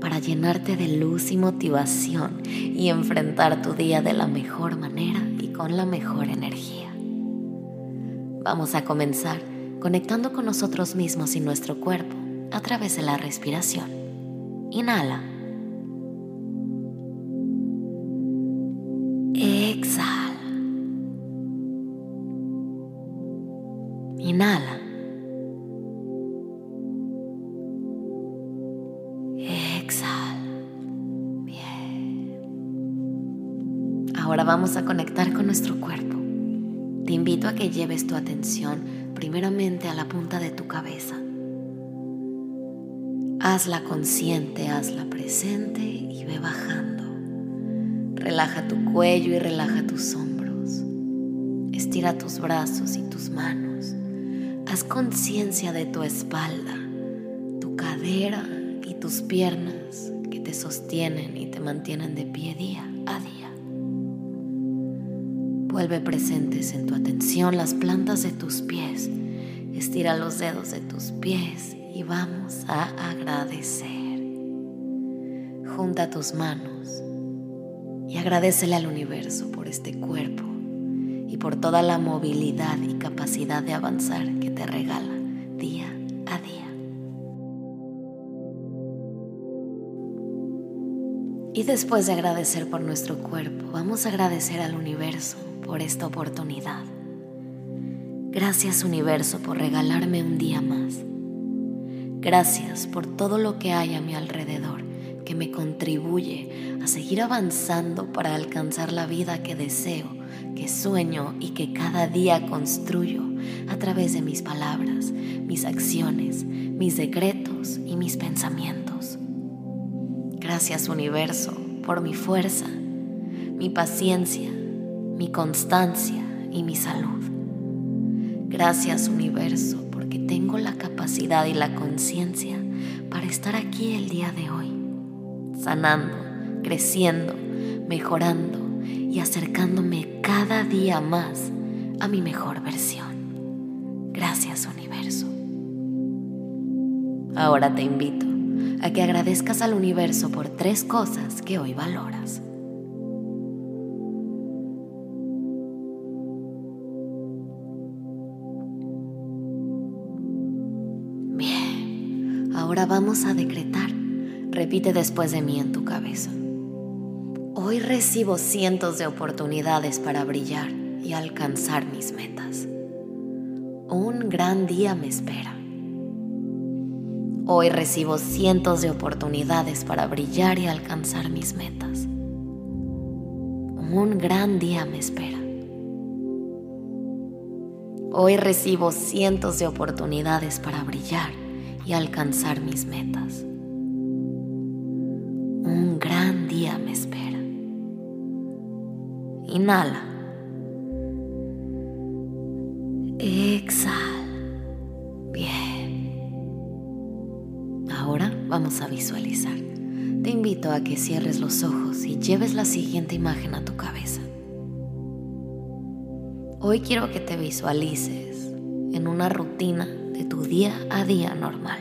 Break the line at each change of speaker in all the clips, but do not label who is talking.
para llenarte de luz y motivación y enfrentar tu día de la mejor manera y con la mejor energía. Vamos a comenzar conectando con nosotros mismos y nuestro cuerpo a través de la respiración. Inhala. Ahora vamos a conectar con nuestro cuerpo. Te invito a que lleves tu atención primeramente a la punta de tu cabeza. Hazla consciente, hazla presente y ve bajando. Relaja tu cuello y relaja tus hombros. Estira tus brazos y tus manos. Haz conciencia de tu espalda, tu cadera y tus piernas que te sostienen y te mantienen de pie día a día. Vuelve presentes en tu atención las plantas de tus pies. Estira los dedos de tus pies y vamos a agradecer. Junta tus manos y agradecele al universo por este cuerpo y por toda la movilidad y capacidad de avanzar que te regala día a día. Y después de agradecer por nuestro cuerpo, vamos a agradecer al universo por esta oportunidad. Gracias universo por regalarme un día más. Gracias por todo lo que hay a mi alrededor que me contribuye a seguir avanzando para alcanzar la vida que deseo, que sueño y que cada día construyo a través de mis palabras, mis acciones, mis decretos y mis pensamientos. Gracias universo por mi fuerza, mi paciencia, mi constancia y mi salud. Gracias universo porque tengo la capacidad y la conciencia para estar aquí el día de hoy, sanando, creciendo, mejorando y acercándome cada día más a mi mejor versión. Gracias universo. Ahora te invito a que agradezcas al universo por tres cosas que hoy valoras. Ahora vamos a decretar. Repite después de mí en tu cabeza. Hoy recibo cientos de oportunidades para brillar y alcanzar mis metas. Un gran día me espera. Hoy recibo cientos de oportunidades para brillar y alcanzar mis metas. Un gran día me espera. Hoy recibo cientos de oportunidades para brillar y alcanzar mis metas. Un gran día me espera. Inhala. Exhala. Bien. Ahora vamos a visualizar. Te invito a que cierres los ojos y lleves la siguiente imagen a tu cabeza. Hoy quiero que te visualices en una rutina de tu día a día normal.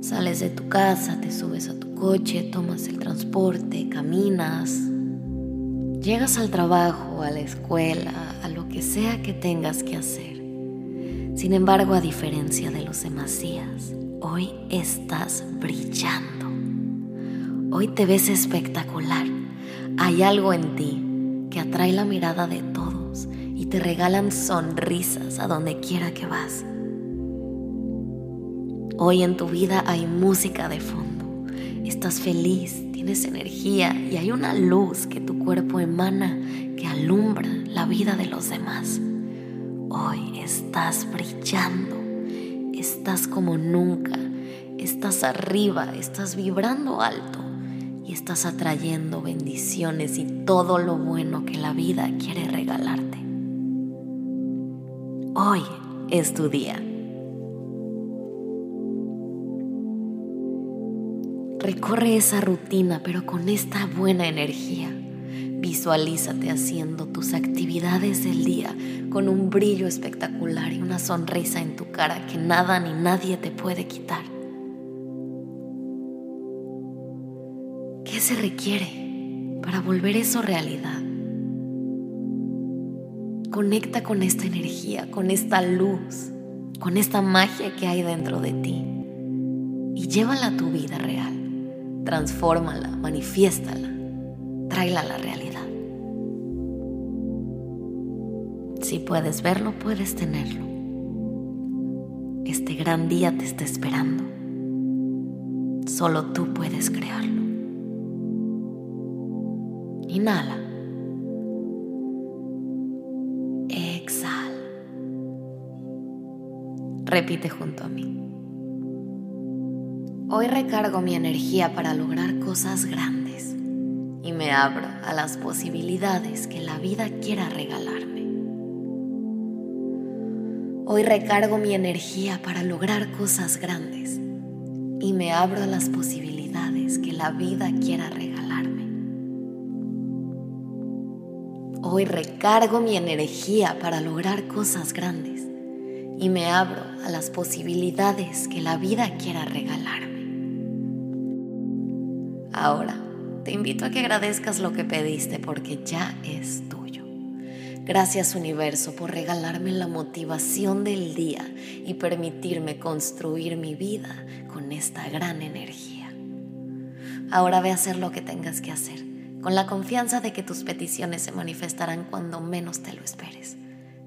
Sales de tu casa, te subes a tu coche, tomas el transporte, caminas, llegas al trabajo, a la escuela, a lo que sea que tengas que hacer. Sin embargo, a diferencia de los demás días, hoy estás brillando. Hoy te ves espectacular. Hay algo en ti que atrae la mirada de todos y te regalan sonrisas a donde quiera que vas. Hoy en tu vida hay música de fondo. Estás feliz, tienes energía y hay una luz que tu cuerpo emana que alumbra la vida de los demás. Hoy estás brillando, estás como nunca, estás arriba, estás vibrando alto y estás atrayendo bendiciones y todo lo bueno que la vida quiere regalarte. Hoy es tu día. Recorre esa rutina, pero con esta buena energía. Visualízate haciendo tus actividades del día con un brillo espectacular y una sonrisa en tu cara que nada ni nadie te puede quitar. ¿Qué se requiere para volver eso realidad? Conecta con esta energía, con esta luz, con esta magia que hay dentro de ti y llévala a tu vida real transfórmala, manifiéstala, tráela a la realidad. Si puedes verlo, puedes tenerlo. Este gran día te está esperando. Solo tú puedes crearlo. Inhala. Repite junto a mí. Hoy recargo mi energía para lograr cosas grandes y me abro a las posibilidades que la vida quiera regalarme. Hoy recargo mi energía para lograr cosas grandes y me abro a las posibilidades que la vida quiera regalarme. Hoy recargo mi energía para lograr cosas grandes y me abro a las posibilidades que la vida quiera regalarme. Ahora, te invito a que agradezcas lo que pediste porque ya es tuyo. Gracias universo por regalarme la motivación del día y permitirme construir mi vida con esta gran energía. Ahora ve a hacer lo que tengas que hacer, con la confianza de que tus peticiones se manifestarán cuando menos te lo esperes.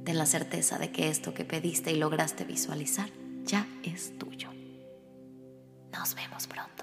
Ten la certeza de que esto que pediste y lograste visualizar ya es tuyo. Nos vemos pronto.